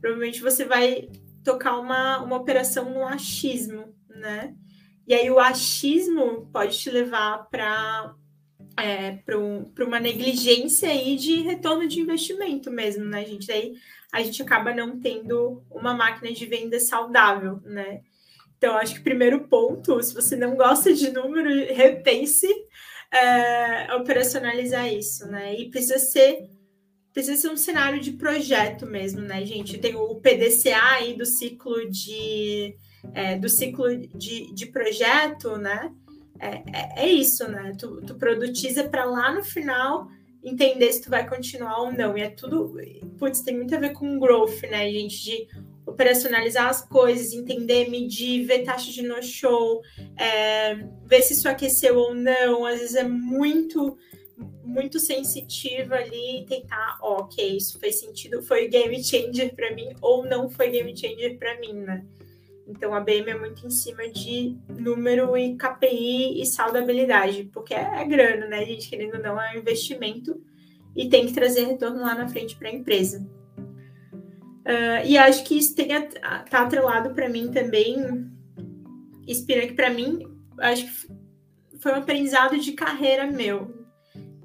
provavelmente você vai tocar uma, uma operação no achismo, né? E aí o achismo pode te levar para é, para um, uma negligência aí de retorno de investimento mesmo, né, gente? Daí a gente acaba não tendo uma máquina de venda saudável, né? Então, acho que o primeiro ponto, se você não gosta de número, repense é, operacionalizar isso, né? E precisa ser precisa ser um cenário de projeto mesmo, né, gente? Tem o PDCA aí do ciclo de é, do ciclo de, de projeto, né? É, é, é isso, né? Tu, tu produtiza para lá no final entender se tu vai continuar ou não. E é tudo, putz, tem muito a ver com growth, né, gente? De operacionalizar as coisas, entender, medir, ver taxa de no-show, é, ver se isso aqueceu ou não. Às vezes é muito muito sensitiva ali tentar, ok, isso fez sentido, foi game changer para mim ou não foi game changer para mim, né? Então a BM é muito em cima de número e KPI e saudabilidade, porque é, é grana, né, gente? Querendo ou não, é um investimento e tem que trazer retorno lá na frente para a empresa. Uh, e acho que isso tem tá atrelado para mim também, inspira que para mim, acho que foi um aprendizado de carreira meu,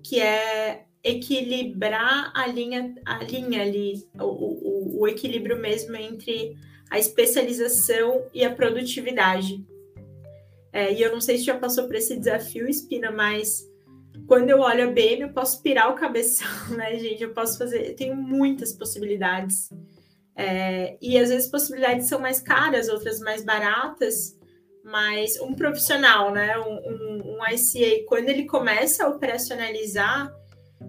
que é equilibrar a linha, a linha ali, o, o, o equilíbrio mesmo entre a especialização e a produtividade. É, e eu não sei se já passou por esse desafio, Espina, mas quando eu olho a BM, eu posso pirar o cabeção, né, gente? Eu posso fazer, eu tenho muitas possibilidades. É, e às vezes possibilidades são mais caras, outras mais baratas, mas um profissional, né, um, um, um ICA, quando ele começa a operacionalizar,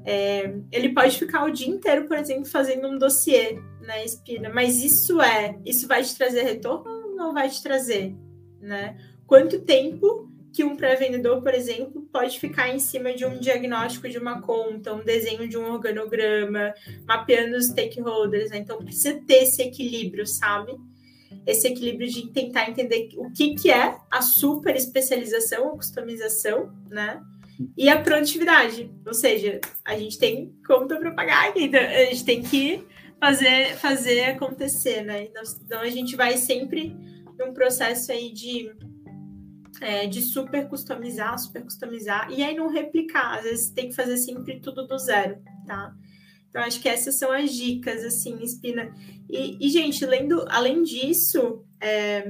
é, ele pode ficar o dia inteiro, por exemplo, fazendo um dossiê na espina, mas isso é, isso vai te trazer retorno ou não vai te trazer, né? Quanto tempo que um pré-vendedor, por exemplo, pode ficar em cima de um diagnóstico de uma conta, um desenho de um organograma, mapeando os stakeholders, né? Então precisa ter esse equilíbrio, sabe? esse equilíbrio de tentar entender o que, que é a super especialização ou customização, né? E a produtividade, ou seja, a gente tem conta para pagar então a gente tem que fazer, fazer acontecer, né? Então, então a gente vai sempre num processo aí de, é, de super customizar, super customizar, e aí não replicar, às vezes tem que fazer sempre tudo do zero, tá? Então, acho que essas são as dicas, assim, Espina. E, e gente, lendo, além disso, é,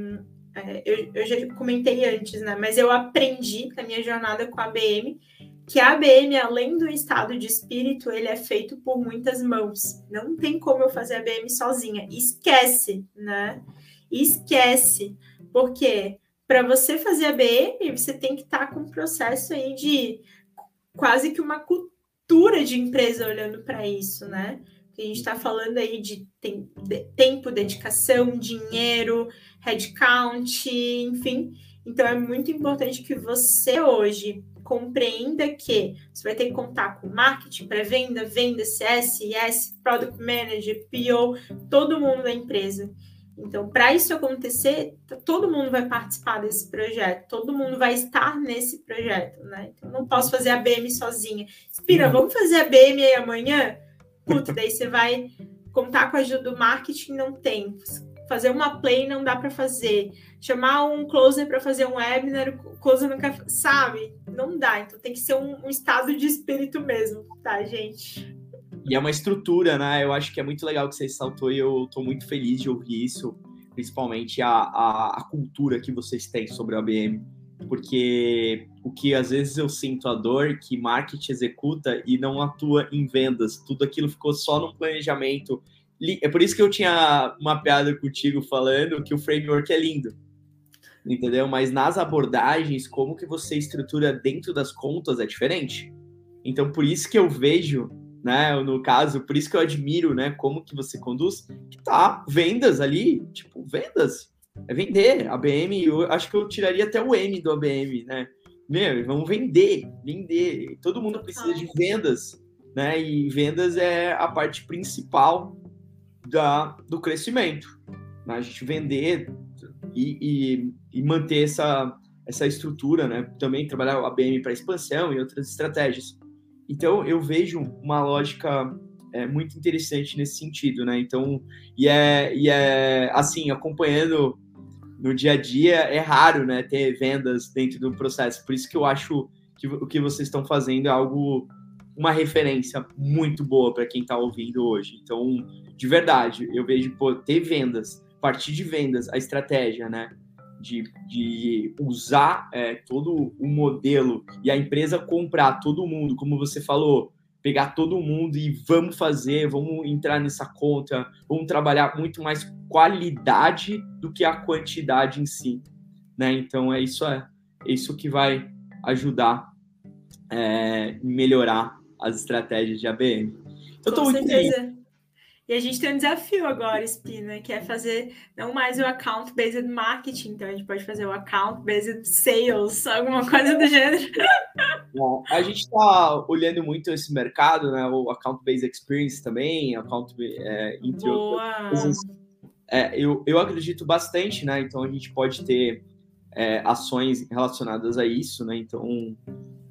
é, eu, eu, já comentei antes, né? Mas eu aprendi na minha jornada com a ABM que a ABM, além do estado de espírito, ele é feito por muitas mãos. Não tem como eu fazer a ABM sozinha. Esquece, né? Esquece. Porque para você fazer a ABM, você tem que estar tá com um processo aí de quase que uma cultura de empresa olhando para isso, né? a gente está falando aí de, de tempo, dedicação, dinheiro, headcount, enfim. Então é muito importante que você hoje compreenda que você vai ter que contar com marketing, pré-venda, venda, CS, IS, Product Manager, PO, todo mundo da empresa. Então, para isso acontecer, todo mundo vai participar desse projeto, todo mundo vai estar nesse projeto, né? Então, não posso fazer a BM sozinha. Inspira, uhum. vamos fazer a BM aí amanhã? Puta, daí você vai contar com a ajuda do marketing, não tem. Fazer uma play não dá para fazer. Chamar um closer para fazer um webinar, o closer quer, sabe? Não dá. Então tem que ser um, um estado de espírito mesmo, tá, gente? E é uma estrutura, né? Eu acho que é muito legal que você saltou e eu estou muito feliz de ouvir isso, principalmente a, a, a, cultura que vocês têm sobre a ABM. Porque o que às vezes eu sinto a dor que marketing executa e não atua em vendas, tudo aquilo ficou só no planejamento. É por isso que eu tinha mapeado contigo falando que o framework é lindo, entendeu? Mas nas abordagens, como que você estrutura dentro das contas é diferente. Então, por isso que eu vejo né? No caso, por isso que eu admiro, né? Como que você conduz, que tá vendas ali, tipo, vendas. É vender. A BM, eu acho que eu tiraria até o M do ABM, né? Meu, vamos vender, vender. Todo mundo precisa de vendas, né? E vendas é a parte principal da, do crescimento. Né? A gente vender e, e, e manter essa, essa estrutura, né? Também trabalhar a BM para expansão e outras estratégias. Então, eu vejo uma lógica é, muito interessante nesse sentido, né? Então, e é, e é assim, acompanhando no dia a dia, é raro, né, ter vendas dentro do processo. Por isso que eu acho que o que vocês estão fazendo é algo, uma referência muito boa para quem está ouvindo hoje. Então, de verdade, eu vejo, pô, ter vendas, partir de vendas, a estratégia, né? de, de usar é, todo o modelo e a empresa comprar todo mundo, como você falou, pegar todo mundo e vamos fazer, vamos entrar nessa conta, vamos trabalhar muito mais qualidade do que a quantidade em si, né? Então é isso é, é isso que vai ajudar é, melhorar as estratégias de ABM. Então, Com certeza. E a gente tem um desafio agora, Espina, que é fazer não mais o account-based marketing, então a gente pode fazer o account-based sales, alguma coisa do gênero. Bom, a gente está olhando muito esse mercado, né? O account-based experience também, account é, entre Boa. É, eu, eu acredito bastante, né? Então a gente pode ter é, ações relacionadas a isso, né? Então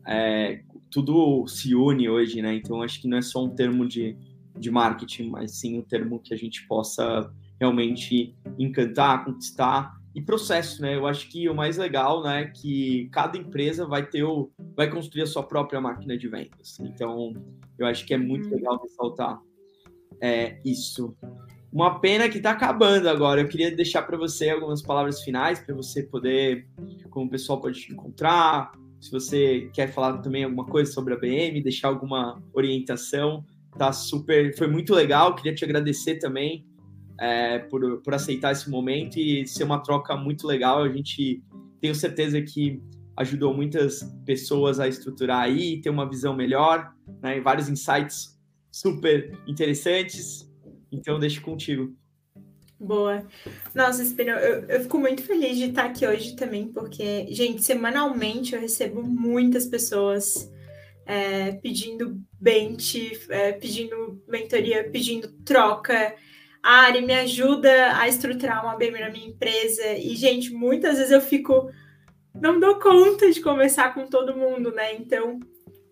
é, tudo se une hoje, né? Então acho que não é só um termo de de marketing, mas sim um termo que a gente possa realmente encantar, conquistar e processo, né? Eu acho que o mais legal, né, é que cada empresa vai ter o vai construir a sua própria máquina de vendas. Então, eu acho que é muito uhum. legal ressaltar é, isso. Uma pena que está acabando agora. Eu queria deixar para você algumas palavras finais para você poder, como o pessoal pode te encontrar. Se você quer falar também alguma coisa sobre a BM, deixar alguma orientação, tá super, foi muito legal. Queria te agradecer também é, por, por aceitar esse momento e ser uma troca muito legal. A gente tenho certeza que ajudou muitas pessoas a estruturar aí, ter uma visão melhor, né, vários insights super interessantes. Então, deixo contigo. Boa. Nossa, Espino, eu, eu fico muito feliz de estar aqui hoje também, porque, gente, semanalmente eu recebo muitas pessoas é, pedindo bench, é, pedindo mentoria, pedindo troca. A Ari me ajuda a estruturar uma BM na minha empresa. E, gente, muitas vezes eu fico. Não dou conta de conversar com todo mundo, né? Então,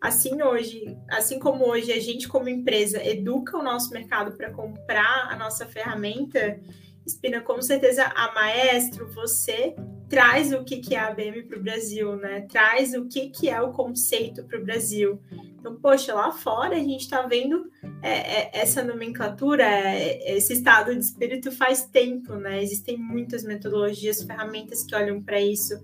assim hoje, assim como hoje a gente, como empresa, educa o nosso mercado para comprar a nossa ferramenta, Espina, com certeza a Maestro, você traz o que, que é a BM para o Brasil, né? Traz o que, que é o conceito para o Brasil. Então, poxa, lá fora a gente está vendo é, é, essa nomenclatura, é, esse estado de espírito faz tempo, né? Existem muitas metodologias, ferramentas que olham para isso.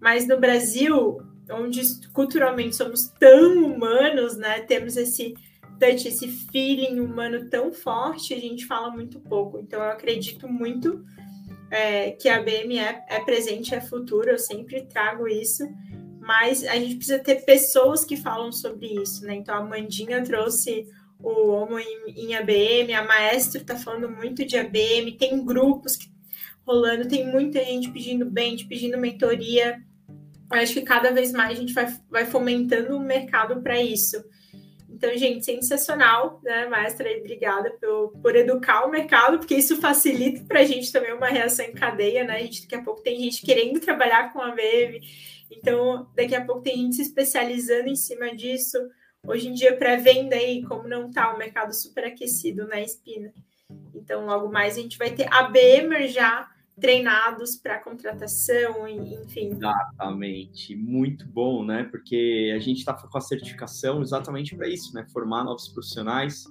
Mas no Brasil, onde culturalmente somos tão humanos, né? Temos esse touch, esse feeling humano tão forte, a gente fala muito pouco. Então, eu acredito muito é, que a BM é, é presente, é futuro, eu sempre trago isso, mas a gente precisa ter pessoas que falam sobre isso, né? Então a Mandinha trouxe o Homo em, em ABM, a Maestro está falando muito de ABM, tem grupos que, rolando, tem muita gente pedindo bench, pedindo mentoria. Acho que cada vez mais a gente vai, vai fomentando o mercado para isso. Então, gente, sensacional, né, mestra? Obrigada por, por educar o mercado, porque isso facilita para a gente também uma reação em cadeia, né? A gente, daqui a pouco tem gente querendo trabalhar com a BM, então daqui a pouco tem gente se especializando em cima disso. Hoje em dia, pré-venda aí, como não tá o mercado super aquecido na espina. Então, logo mais a gente vai ter a BM já treinados para contratação, enfim. Exatamente, muito bom, né? Porque a gente está com a certificação exatamente para isso, né? Formar novos profissionais,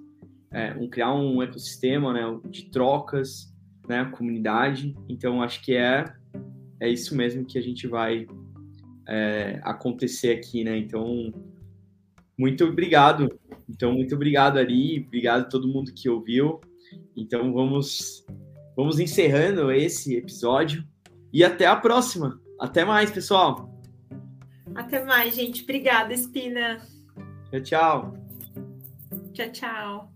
é, um, criar um ecossistema, né? De trocas, né? Comunidade. Então, acho que é é isso mesmo que a gente vai é, acontecer aqui, né? Então, muito obrigado. Então, muito obrigado, Ari. Obrigado a todo mundo que ouviu. Então, vamos Vamos encerrando esse episódio e até a próxima. Até mais, pessoal. Até mais, gente. Obrigada, Espina. Tchau, tchau. Tchau, tchau.